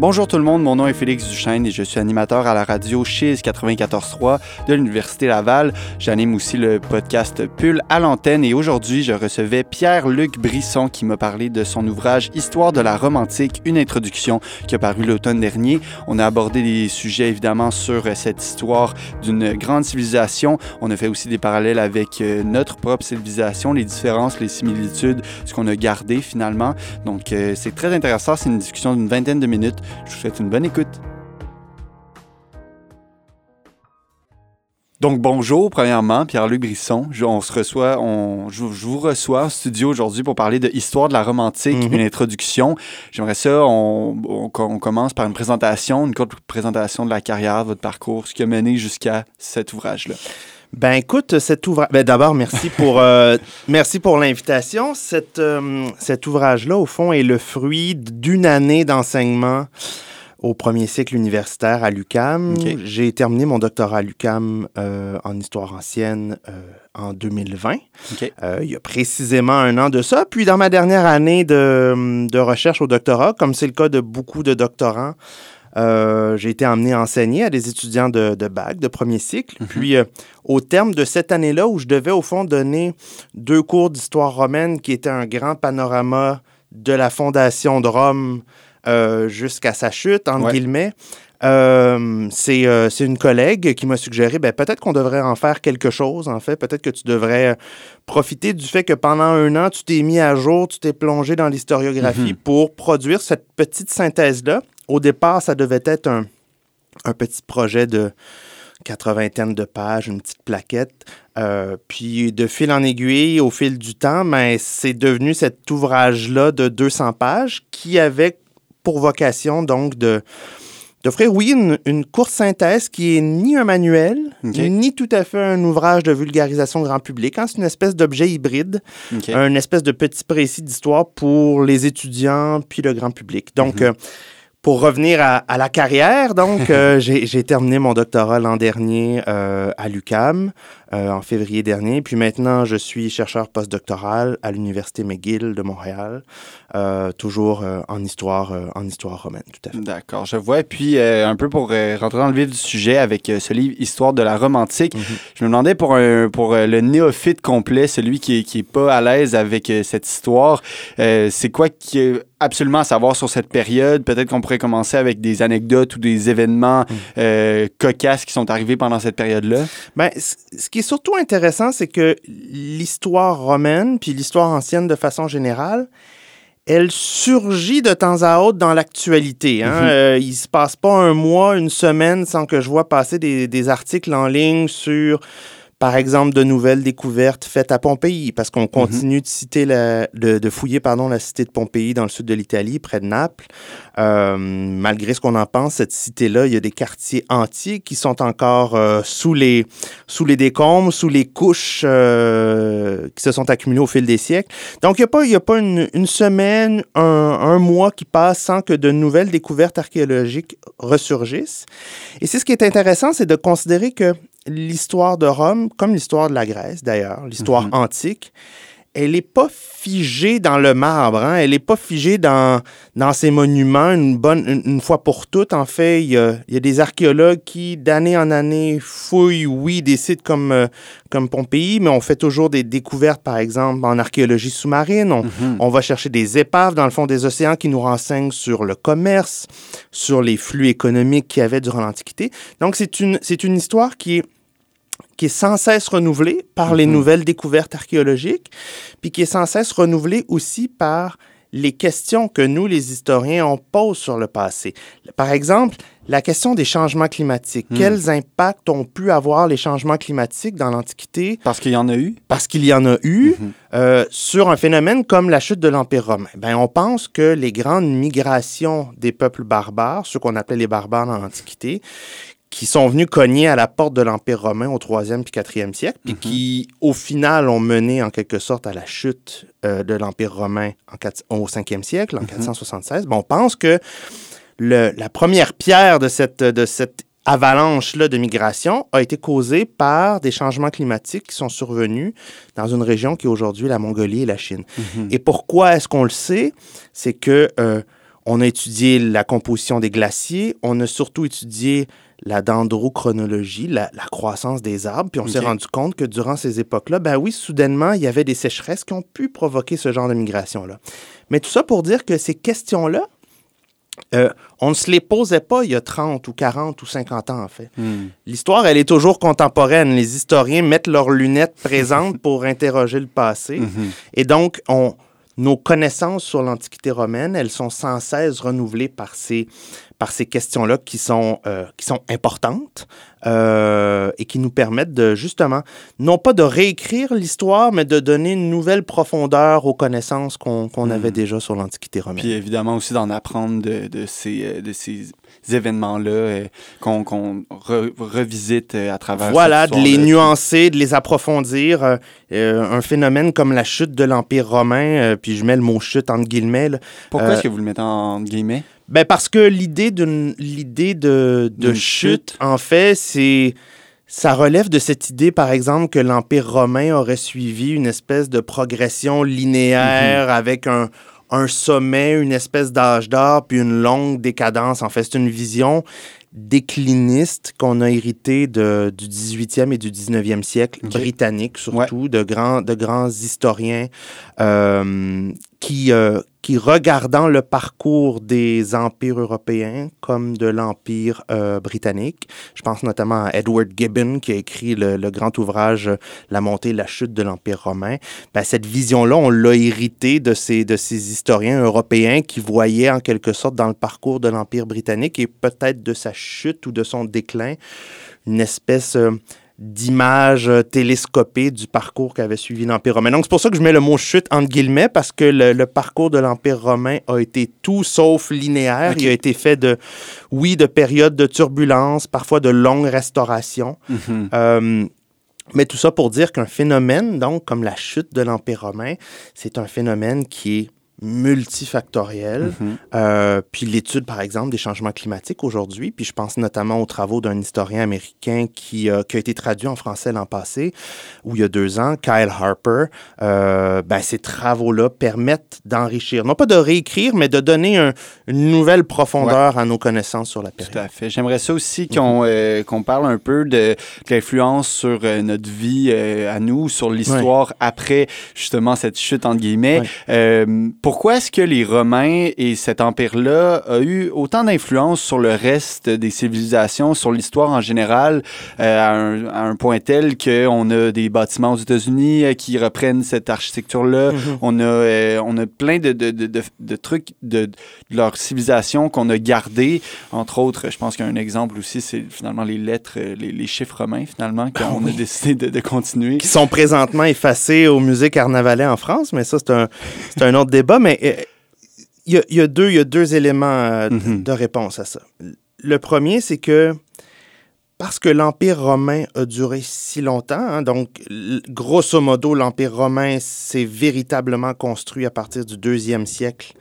Bonjour tout le monde, mon nom est Félix Duchesne et je suis animateur à la radio Chiz 94.3 de l'Université Laval. J'anime aussi le podcast Pull à l'antenne et aujourd'hui je recevais Pierre-Luc Brisson qui m'a parlé de son ouvrage Histoire de la Rome antique, une introduction qui a paru l'automne dernier. On a abordé des sujets évidemment sur cette histoire d'une grande civilisation. On a fait aussi des parallèles avec euh, notre propre civilisation, les différences, les similitudes, ce qu'on a gardé finalement. Donc euh, c'est très intéressant, c'est une discussion d'une vingtaine de minutes. Je vous souhaite une bonne écoute. Donc bonjour, premièrement, Pierre-Luc Brisson. Je, on se reçoit, on, je, vous reçois en studio aujourd'hui pour parler de Histoire de la Rome antique, Mhm. une introduction. J'aimerais ça, on, on- on commence par une présentation, une courte présentation de la carrière, de votre parcours, ce qui a mené jusqu'à cet ouvrage-là. Ben écoute, cet ouvrage. Ben, D'abord, merci pour euh, merci pour l'invitation. Cet, euh, cet ouvrage-là, au fond, est le fruit d'une année d'enseignement au premier cycle universitaire à l'UCAM. J'ai terminé mon doctorat à l'UCAM euh, en histoire ancienne en 2020. OK. Euh, il y a précisément un an de ça. Puis dans ma dernière année de, de recherche au doctorat, comme c'est le cas de beaucoup de doctorants, euh, j'ai été amené à enseigner à des étudiants de, de bac, de premier cycle. Mhm. Puis euh, au terme de cette année-là, où je devais au fond donner deux cours d'histoire romaine qui étaient un grand panorama de la fondation de Rome euh, jusqu'à sa chute, entre Ouais. guillemets, euh, c'est euh, une collègue qui m'a suggéré, ben, peut-être qu'on devrait en faire quelque chose, en fait. Peut-être que tu devrais profiter du fait que pendant un an, tu t'es mis à jour, tu t'es plongé dans l'historiographie Mhm. pour produire cette petite synthèse-là. Au départ, ça devait être un, un petit projet de 80 de pages, une petite plaquette. Euh, puis de fil en aiguille, au fil du temps, ben, c'est devenu cet ouvrage-là de 200 pages qui avait pour vocation donc de d'offrir, oui, une, une courte synthèse qui est ni un manuel, ni tout à fait un ouvrage de vulgarisation grand public. hein. C'est une espèce d'objet hybride, OK. un espèce de petit précis d'histoire pour les étudiants puis le grand public. Donc, Mhm. euh, pour revenir à, à la carrière, donc, euh, j'ai j'ai terminé mon doctorat l'an dernier euh, à l'UCAM, euh, en février dernier. Puis maintenant, je suis chercheur postdoctoral à l'Université McGill de Montréal, euh, toujours euh, en, histoire, en histoire romaine, tout à fait. D'accord, je vois. Et puis, un peu pour rentrer dans le vif du sujet avec ce livre Histoire de la Rome antique, Mhm. je me demandais pour, un, pour le néophyte complet, celui qui est, qui est pas à l'aise avec cette histoire, c'est quoi qui est absolument à savoir sur cette période? Peut-être qu'on pourrait commencer avec des anecdotes ou des événements Mhm. cocasses qui sont arrivés pendant cette période-là. Ben, ce qui est surtout intéressant, c'est que l'histoire romaine, puis l'histoire ancienne de façon générale, elle surgit de temps à autre dans l'actualité. Hein? Mhm. Euh, il se passe pas un mois, une semaine sans que je vois passer des, des articles en ligne sur, par exemple, de nouvelles découvertes faites à Pompéi, parce qu'on continue de citer la, de, de fouiller pardon, la cité de Pompéi dans le sud de l'Italie, près de Naples. Euh, malgré ce qu'on en pense, cette cité-là, il y a des quartiers entiers qui sont encore euh, sous, les, sous les décombres, sous les couches euh, qui se sont accumulées au fil des siècles. Donc, il n'y a pas, il y a pas une, une semaine, un, un mois qui passe sans que de nouvelles découvertes archéologiques ressurgissent. Et c'est ce qui est intéressant, c'est de considérer que l'histoire de Rome, comme l'histoire de la Grèce d'ailleurs, l'histoire Mhm. antique, elle n'est pas figée dans le marbre, hein. elle n'est pas figée dans, dans ces monuments une, bonne, une, une fois pour toutes. En fait, il y a, il y a des archéologues qui, d'année en année, fouillent, oui, des sites comme, euh, comme Pompéi, mais on fait toujours des découvertes, par exemple, en archéologie sous-marine. On, Mhm. on va chercher des épaves dans le fond des océans qui nous renseignent sur le commerce, sur les flux économiques qu'il y avait durant l'Antiquité. Donc, c'est une, c'est une histoire qui est, qui est sans cesse renouvelée par les Mhm. nouvelles découvertes archéologiques, puis qui est sans cesse renouvelée aussi par les questions que nous, les historiens, on pose sur le passé. Par exemple, la question des changements climatiques. Hmm. Quels impacts ont pu avoir les changements climatiques dans l'Antiquité? Parce qu'il y en a eu? parce qu'il y en a eu Mhm. euh, sur un phénomène comme la chute de l'Empire romain. Ben, on pense que les grandes migrations des peuples barbares, ceux qu'on appelait les barbares dans l'Antiquité, qui sont venus cogner à la porte de l'Empire romain au 3e puis 4e siècle, puis Mhm. qui, au final, ont mené en quelque sorte à la chute euh, de l'Empire romain en au 5e siècle, en Mhm. 476. Bon, on pense que le- la première pierre de cette, de cette avalanche-là de migration a été causée par des changements climatiques qui sont survenus dans une région qui est aujourd'hui la Mongolie et la Chine. Mhm. Et pourquoi est-ce qu'on le sait? C'est que euh, on a étudié la composition des glaciers, on a surtout étudié la dendrochronologie, la, la croissance des arbres, puis on s'est rendu compte que durant ces époques-là, ben oui, soudainement, il y avait des sécheresses qui ont pu provoquer ce genre de migration-là. Mais tout ça pour dire que ces questions-là, euh, on ne se les posait pas il y a 30 ou 40 ou 50 ans, en fait. Hmm. L'histoire, elle est toujours contemporaine. Les historiens mettent leurs lunettes présentes pour interroger le passé. Mhm. Et donc, on, nos connaissances sur l'Antiquité romaine, elles sont sans cesse renouvelées par ces, questions-là qui, euh, qui sont importantes euh, et qui nous permettent de, justement, non pas de réécrire l'histoire, mais de donner une nouvelle profondeur aux connaissances qu'on Mhm. avait déjà sur l'Antiquité romaine. Puis évidemment aussi d'en apprendre de, de ces, euh, de ces événements-là euh, qu'on qu'on re- revisite à travers Voilà, de les nuancer, de les approfondir. Euh, un phénomène comme la chute de l'Empire romain, puis je mets le mot chute entre guillemets, là, Pourquoi est-ce que vous le mettez en guillemets? Ben parce que l'idée de, de D'une chute, chute. en fait, c'est ça relève de cette idée, par exemple, que l'Empire romain aurait suivi une espèce de progression linéaire Mhm. avec un, un sommet, une espèce d'âge d'or, puis une longue décadence. En fait, c'est une vision décliniste qu'on a héritée de, du 18e et du 19e siècle, Ok. britannique surtout, de, grands, de grands historiens euh, qui, euh, qui, regardant le parcours des empires européens comme de l'empire euh, britannique, je pense notamment à Edward Gibbon qui a écrit le, le grand ouvrage La montée et la chute de l'empire romain. Ben, cette vision-là, on l'a héritée de ces, de ces historiens européens qui voyaient en quelque sorte dans le parcours de l'empire britannique et peut-être de sa chute ou de son déclin une espèce euh, d'image euh, télescopée du parcours qu'avait suivi l'Empire romain. Donc, c'est pour ça que je mets le mot chute entre guillemets, parce que le, le parcours de l'Empire romain a été tout sauf linéaire. Il a été fait de, oui, de périodes de turbulence, parfois de longues restaurations. Mhm. Euh, mais tout ça pour dire qu'un phénomène, donc, comme la chute de l'Empire romain, c'est un phénomène qui est multifactoriel. Mhm. Euh, puis l'étude, par exemple, des changements climatiques aujourd'hui, puis je pense notamment aux travaux d'un historien américain qui, euh, qui a été traduit en français l'an passé, ou il y a deux ans, Kyle Harper. Euh, ben, ces travaux-là permettent d'enrichir, non pas de réécrire, mais de donner un- une nouvelle profondeur à nos connaissances sur la période. Tout à fait. J'aimerais ça aussi qu'on euh, qu'on parle un peu de, de l'influence sur notre vie à nous, sur l'histoire après justement cette chute entre guillemets. Ouais. Pourquoi est-ce que les Romains et cet empire-là a eu autant d'influence sur le reste des civilisations, sur l'histoire en général, euh, à, un, à un point tel qu'on a des bâtiments aux États-Unis euh, qui reprennent cette architecture-là? Mhm. On a, euh, on a plein de, de, de, trucs de, leur civilisation qu'on a gardés. Entre autres, je pense qu'un exemple aussi, c'est finalement les lettres, les, les chiffres romains, finalement, qu'on a décidé de, continuer. qui sont présentement effacés au musée Carnavalet en France, mais ça, c'est un, c'est un autre débat. Mais euh, il y, a, il y a deux, il y a deux éléments euh, de- Mhm. de réponse à ça. Le premier, c'est que parce que l'Empire romain a duré si longtemps, hein, donc grosso modo, l'Empire romain s'est véritablement construit à partir du deuxième siècle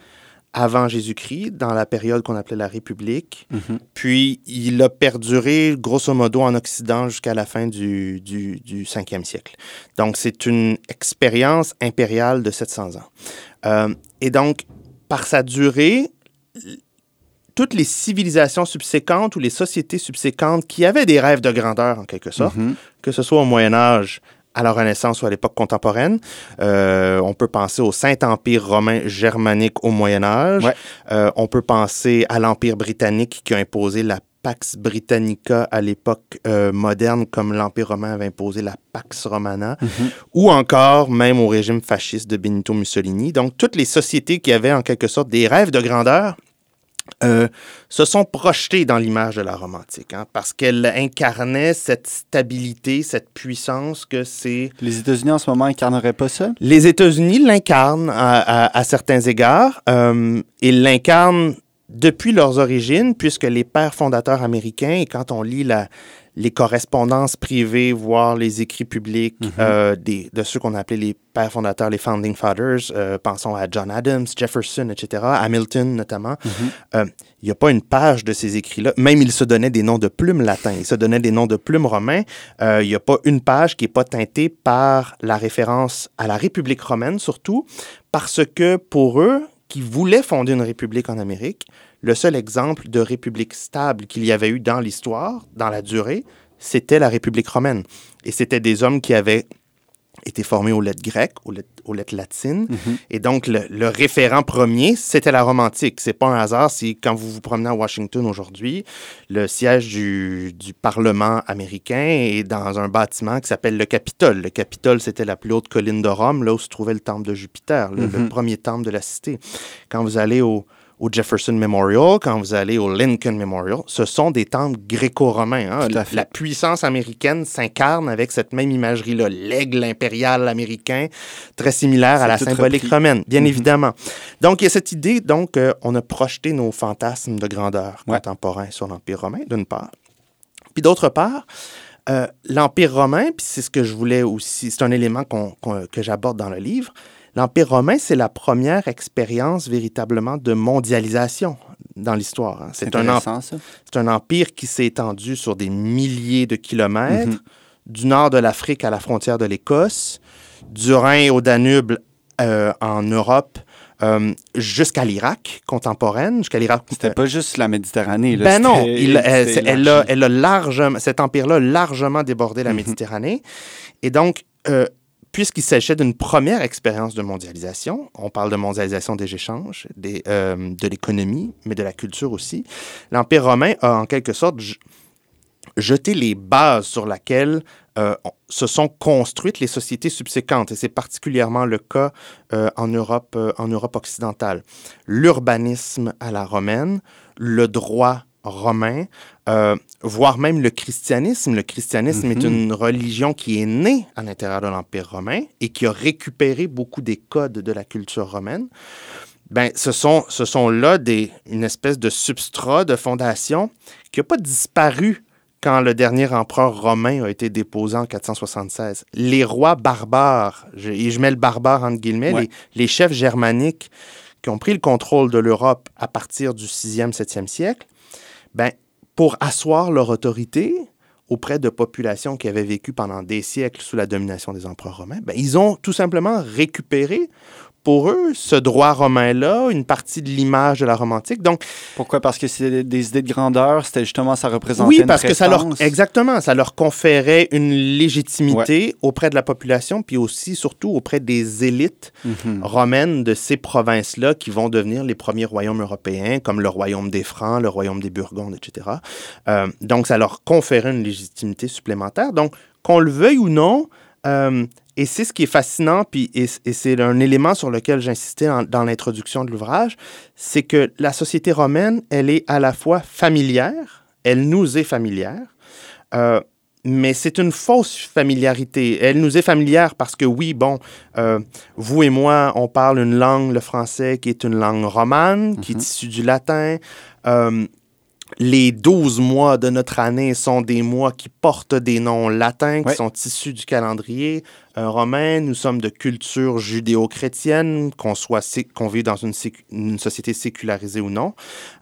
avant Jésus-Christ, dans la période qu'on appelait la République. Mhm. Puis il a perduré grosso modo en Occident jusqu'à la fin du, du, du 5e siècle. Donc c'est une expérience impériale de 700 ans. Euh, et donc, par sa durée, toutes les civilisations subséquentes ou les sociétés subséquentes qui avaient des rêves de grandeur en quelque sorte, Mhm. que ce soit au Moyen Âge, à la Renaissance ou à l'époque contemporaine. Euh, on peut penser au Saint-Empire romain germanique au Moyen Âge. Ouais. Euh, on peut penser à l'Empire britannique qui a imposé la Pax Britannica à l'époque euh, moderne, comme l'Empire romain avait imposé la Pax Romana, Mhm. ou encore même au régime fasciste de Benito Mussolini. Donc, toutes les sociétés qui avaient en quelque sorte des rêves de grandeur euh, se sont projetées dans l'image de la romantique, hein, parce qu'elle incarnait cette stabilité, cette puissance que c'est... Les États-Unis en ce moment incarneraient pas ça? Les États-Unis l'incarnent à, à- à certains égards. Euh, ils l'incarnent depuis leurs origines, puisque les pères fondateurs américains, et quand on lit la, les correspondances privées, voire les écrits publics Mhm. euh, des, de ceux qu'on appelait les pères fondateurs, les Founding Fathers, euh, pensons à John Adams, Jefferson, etc., Hamilton notamment, Mhm. euh, il n'y a pas une page de ces écrits-là. Même ils se donnaient des noms de plumes latins, ils se donnaient des noms de plumes romains. Il n'y a pas une page qui n'est pas teintée par la référence à la République romaine, surtout parce que pour eux, qui voulaient fonder une république en Amérique. Le seul exemple de république stable qu'il y avait eu dans l'histoire, dans la durée, c'était la République romaine. Et c'était des hommes qui avaient été formés aux lettres grecques, aux lettres, latines. Mhm. Et donc, le, référent premier, c'était la Rome antique. C'est pas un hasard si, quand vous vous promenez à Washington aujourd'hui, le siège du, Parlement américain est dans un bâtiment qui s'appelle le Capitole. Le Capitole, c'était la plus haute colline de Rome, là où se trouvait le temple de Jupiter, le Mhm. premier temple de la cité. Quand vous allez au, au Jefferson Memorial, quand vous allez au Lincoln Memorial, ce sont des temples gréco-romains. hein. La puissance américaine s'incarne avec cette même imagerie-là, l'aigle impérial américain, très similaire à la symbolique repris. romaine, bien Mhm. évidemment. Donc, il y a cette idée, donc, euh, on a projeté nos fantasmes de grandeur Ouais. contemporains sur l'Empire romain, d'une part. Puis d'autre part, euh, l'Empire romain, puis c'est ce que je voulais aussi, c'est un élément que j'aborde dans le livre, l'Empire romain, c'est la première expérience véritablement de mondialisation dans l'histoire. hein. C'est un, empire qui s'est étendu sur des milliers de kilomètres, Mhm. du nord de l'Afrique à la frontière de l'Écosse, du Rhin au Danube euh, en Europe, euh, jusqu'à l'Irak contemporaine, jusqu'à l'Irak. C'était pas juste la Méditerranée. Là. Ben non, il- elle, a, élargi. elle a largement, cet empire-là a largement débordé la Mhm. Méditerranée. Et donc, euh, puisqu'il s'agissait d'une première expérience de mondialisation, on parle de mondialisation des échanges, euh, de l'économie, mais de la culture aussi, l'Empire romain a en quelque sorte jeté les bases sur lesquelles euh, se sont construites les sociétés subséquentes. Et c'est particulièrement le cas euh, en, Europe, en Europe occidentale. L'urbanisme à la romaine, le droit romain, euh, voire même le christianisme. Le christianisme est Mhm. une religion qui est née à l'intérieur de l'Empire romain et qui a récupéré beaucoup des codes de la culture romaine. Ben, ce sont, ce sont là des, une espèce de substrat, de fondation qui n'a pas disparu quand le dernier empereur romain a été déposé en 476. Les rois barbares, je, et je mets le barbare entre guillemets, Ouais. les, les chefs germaniques qui ont pris le contrôle de l'Europe à partir du 6e, 7e siècle, ben, pour asseoir leur autorité auprès de populations qui avaient vécu pendant des siècles sous la domination des empereurs romains, ben, ils ont tout simplement récupéré pour eux ce droit romain-là, une partie de l'image de la Rome antique. Donc, Pourquoi? Parce que c'est des idées de grandeur, c'était justement, ça représentait oui, une parce que ça leur exactement, ça leur conférait une légitimité auprès de la population, puis aussi surtout auprès des élites Mhm. romaines de ces provinces-là qui vont devenir les premiers royaumes européens, comme le royaume des Francs, le royaume des Burgondes, etc. Euh, donc, ça leur conférait une légitimité supplémentaire. Donc, qu'on le veuille ou non, euh, et c'est ce qui est fascinant, puis et, et c'est un élément sur lequel j'insistais dans l'introduction de l'ouvrage, c'est que la société romaine, elle est à la fois familière, elle nous est familière, euh, mais c'est une fausse familiarité. Elle nous est familière parce que oui, bon, euh, vous et moi, on parle une langue, le français, qui est une langue romane, qui est Mhm. issue du latin. Euh, les 12 mois de notre année sont des mois qui portent des noms latins, qui sont issus du calendrier euh, romain. Nous sommes de culture judéo-chrétienne, qu'on soit qu'on vive dans une, société sécularisée ou non.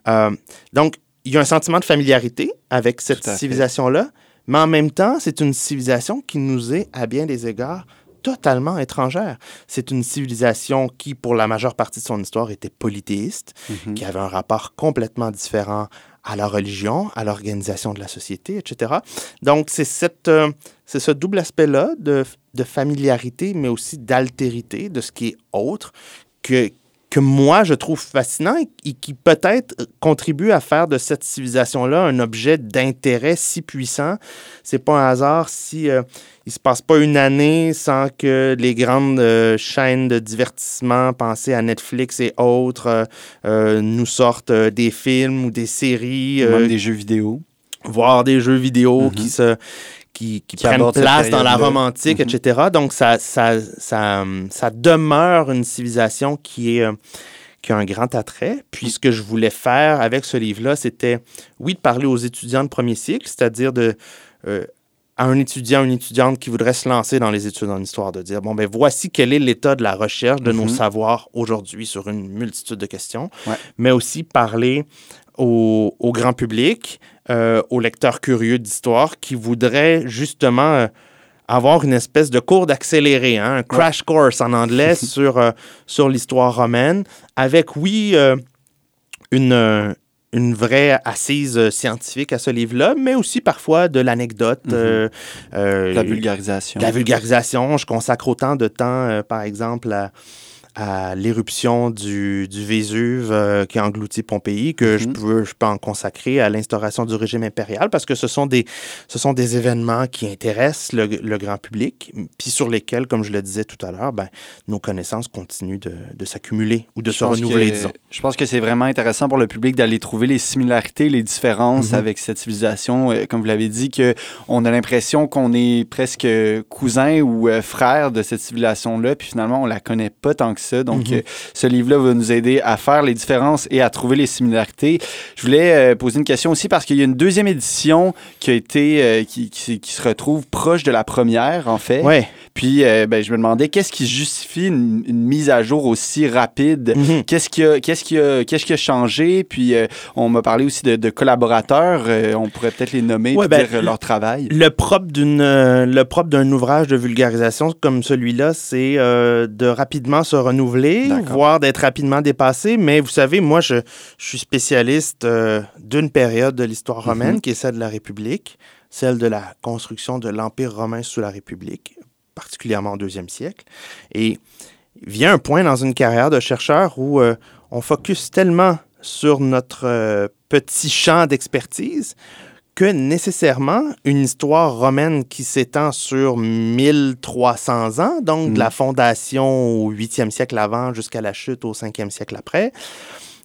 Euh, donc, il y a un sentiment de familiarité avec cette civilisation-là, mais en même temps, c'est une civilisation qui nous est, à bien des égards, totalement étrangère. C'est une civilisation qui, pour la majeure partie de son histoire, était polythéiste, Mhm. qui avait un rapport complètement différent à la religion, à l'organisation de la société, etc. Donc, c'est cette, euh, c'est ce double aspect-là de, de familiarité, mais aussi d'altérité, de ce qui est autre, que, que moi, je trouve fascinant et qui peut-être contribue à faire de cette civilisation-là un objet d'intérêt si puissant. C'est pas un hasard si euh, il se passe pas une année sans que les grandes euh, chaînes de divertissement, pensez à Netflix et autres, euh, euh, nous sortent des films ou des séries, Même des jeux vidéo. voire des jeux vidéo Mhm. qui se qui, qui Qui prennent place dans la. Rome antique, Mhm. etc. Donc, ça, ça, ça, ça demeure une civilisation qui est euh, qui a un grand attrait. Puis, ce que je voulais faire avec ce livre-là, c'était, oui, de parler aux étudiants de premier cycle, c'est-à-dire de euh, à un étudiant, une étudiante qui voudrait se lancer dans les études en histoire, de dire, bon, ben voici quel est l'état de la recherche de nos Mhm. savoirs aujourd'hui sur une multitude de questions, Ouais. mais aussi parler au, au grand public, euh, aux lecteurs curieux d'histoire qui voudraient justement euh, avoir une espèce de cours d'accéléré, hein, un crash course en anglais sur, euh, sur l'histoire romaine, avec, oui, une, une vraie assise scientifique à ce livre-là, mais aussi parfois de l'anecdote. Mm-hmm. la vulgarisation. La vulgarisation. Je consacre autant de temps, par exemple, à à l'éruption du, du, Vésuve euh, qui engloutit Pompéi, que je, mhm. peux, je peux en consacrer à l'instauration du régime impérial, parce que ce sont des, ce sont des événements qui intéressent le, le grand public, puis sur lesquels, comme je le disais tout à l'heure, ben, nos connaissances continuent de, de s'accumuler ou de se renouveler, disons. Je pense que c'est vraiment intéressant pour le public d'aller trouver les similarités, les différences mhm. avec cette civilisation. Euh, comme vous l'avez dit, que on a l'impression qu'on est presque cousin ou euh, frère de cette civilisation-là, puis finalement, on la connaît pas tant que ça donc, mhm. euh, ce livre-là va nous aider à faire les différences et à trouver les similarités. Je voulais euh, poser une question aussi parce qu'il y a une deuxième édition qui a été, euh, qui, qui, se retrouve proche de la première, en fait. Ouais. Puis, ben, je me demandais qu'est-ce qui justifie une, mise à jour aussi rapide? Mhm. Qu'est-ce qui a, qu'est-ce qui a, qu'est-ce qui a changé? Puis, on m'a parlé aussi de, collaborateurs. on pourrait peut-être les nommer et ben, dire leur travail. Le propre d'une, le propre d'un ouvrage de vulgarisation comme celui-là, c'est de rapidement se renouveler voire d'être rapidement dépassé. Mais vous savez, moi, je, suis spécialiste euh, d'une période de l'histoire mhm. romaine, qui est celle de la République, celle de la construction de l'Empire romain sous la République, particulièrement au deuxième siècle. Et vient un point dans une carrière de chercheur où euh, on focus tellement sur notre euh, petit champ d'expertise que nécessairement une histoire romaine qui s'étend sur 1300 ans, donc de la mm. fondation au 8e siècle avant jusqu'à la chute au 5e siècle après,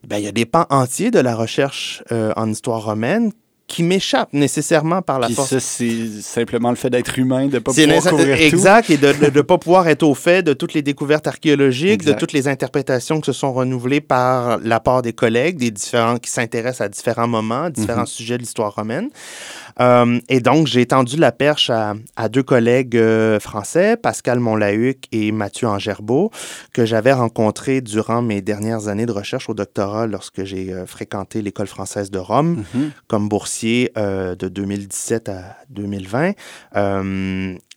ben, il y a des pans entiers de la recherche euh, en histoire romaine qui m'échappe nécessairement par la force. Ça, c'est simplement le fait d'être humain, de ne pas pouvoir couvrir Exact, et de ne pas pouvoir être au fait de toutes les découvertes archéologiques, de toutes les interprétations qui se sont renouvelées par la part des collègues, des différents qui s'intéressent à différents moments, différents mhm. sujets de l'histoire romaine. Euh, et donc, j'ai tendu la perche à, deux collègues euh, français, Pascal Monlahuc et Mathieu Angerbeau, que j'avais rencontrés durant mes dernières années de recherche au doctorat lorsque j'ai euh, fréquenté l'École française de Rome mhm. comme boursier de 2017 à 2020.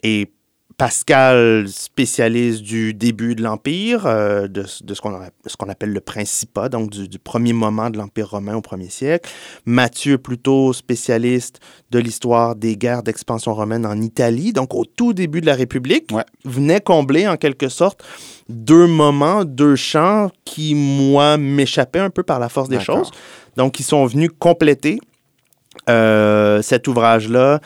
et Pascal, spécialiste du début de l'Empire, euh, de, ce qu'on appelle le Principat, donc du, premier moment de l'Empire romain au premier siècle. Mathieu, plutôt spécialiste de l'histoire des guerres d'expansion romaine en Italie, donc au tout début de la République, venait combler en quelque sorte deux moments, deux champs qui, moi, m'échappaient un peu par la force des choses. Donc, ils sont venus compléter euh, cet ouvrage-là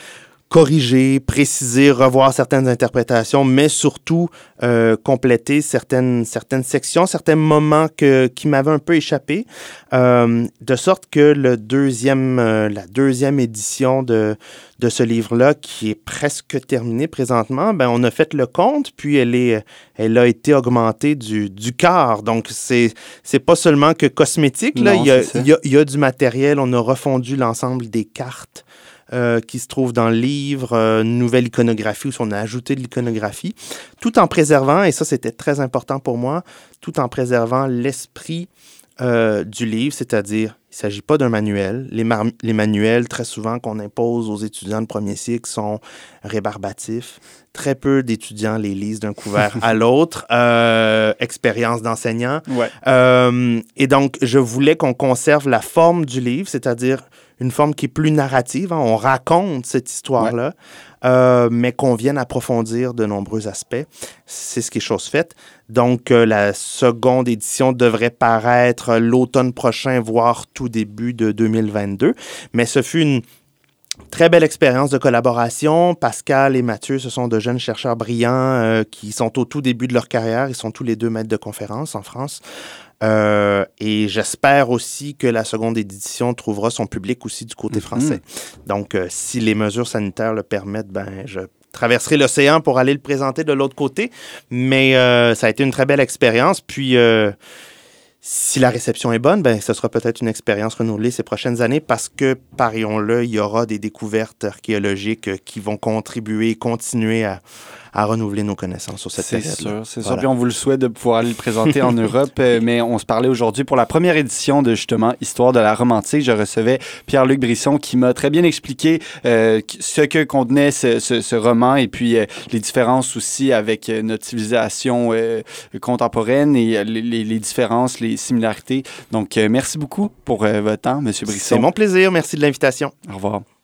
corriger, préciser, revoir certaines interprétations, mais surtout euh, compléter certaines, certaines sections, certains moments que, qui m'avaient un peu échappé, euh, de sorte que le deuxième, euh, la deuxième édition de, de ce livre-là, qui est presque terminée présentement, ben, on a fait le compte, puis elle, est, elle a été augmentée du, du quart. Donc, c'est, c'est pas seulement que cosmétique, là, il, y a, il, y a, il y a du matériel, on a refondu l'ensemble des cartes. Euh, qui se trouve dans le livre, euh, nouvelle iconographie, où on a ajouté de l'iconographie, tout en préservant, et ça c'était très important pour moi, tout en préservant l'esprit euh, du livre, c'est-à-dire il ne s'agit pas d'un manuel. Les, les, manuels, très souvent, qu'on impose aux étudiants de premier cycle sont rébarbatifs. Très peu d'étudiants les lisent d'un couvert à l'autre. expérience d'enseignant. et donc, je voulais qu'on conserve la forme du livre, c'est-à-dire une forme qui est plus narrative. Hein. On raconte cette histoire-là, euh, mais qu'on vienne approfondir de nombreux aspects. C'est ce qui est chose faite. Donc, euh, la seconde édition devrait paraître l'automne prochain, voire tout début de 2022. Mais ce fut une très belle expérience de collaboration. Pascal et Mathieu, ce sont de jeunes chercheurs brillants euh, qui sont au tout début de leur carrière. Ils sont tous les deux maîtres de conférences en France. Euh, et j'espère aussi que la seconde édition trouvera son public aussi du côté mhm. français. Donc, euh, si les mesures sanitaires le permettent, ben, je traverserai l'océan pour aller le présenter de l'autre côté. Mais euh, ça a été une très belle expérience. Puis, si la réception est bonne, ben, ce sera peut-être une expérience renouvelée ces prochaines années parce que, parions-le, il y aura des découvertes archéologiques qui vont contribuer, continuer à, à renouveler nos connaissances sur cette C'est période. sûr, c'est sûr. Puis on vous le souhaite de pouvoir aller le présenter en Europe. Euh, mais on se parlait aujourd'hui pour la première édition de justement Histoire de la Rome antique. Je recevais Pierre-Luc Brisson qui m'a très bien expliqué euh, ce que contenait ce, ce- ce roman et puis euh, les différences aussi avec notre civilisation euh, contemporaine et les, les- les différences, les similarités. Donc, merci beaucoup pour votre temps, Monsieur Brisson. C'est mon plaisir. Merci de l'invitation. Au revoir.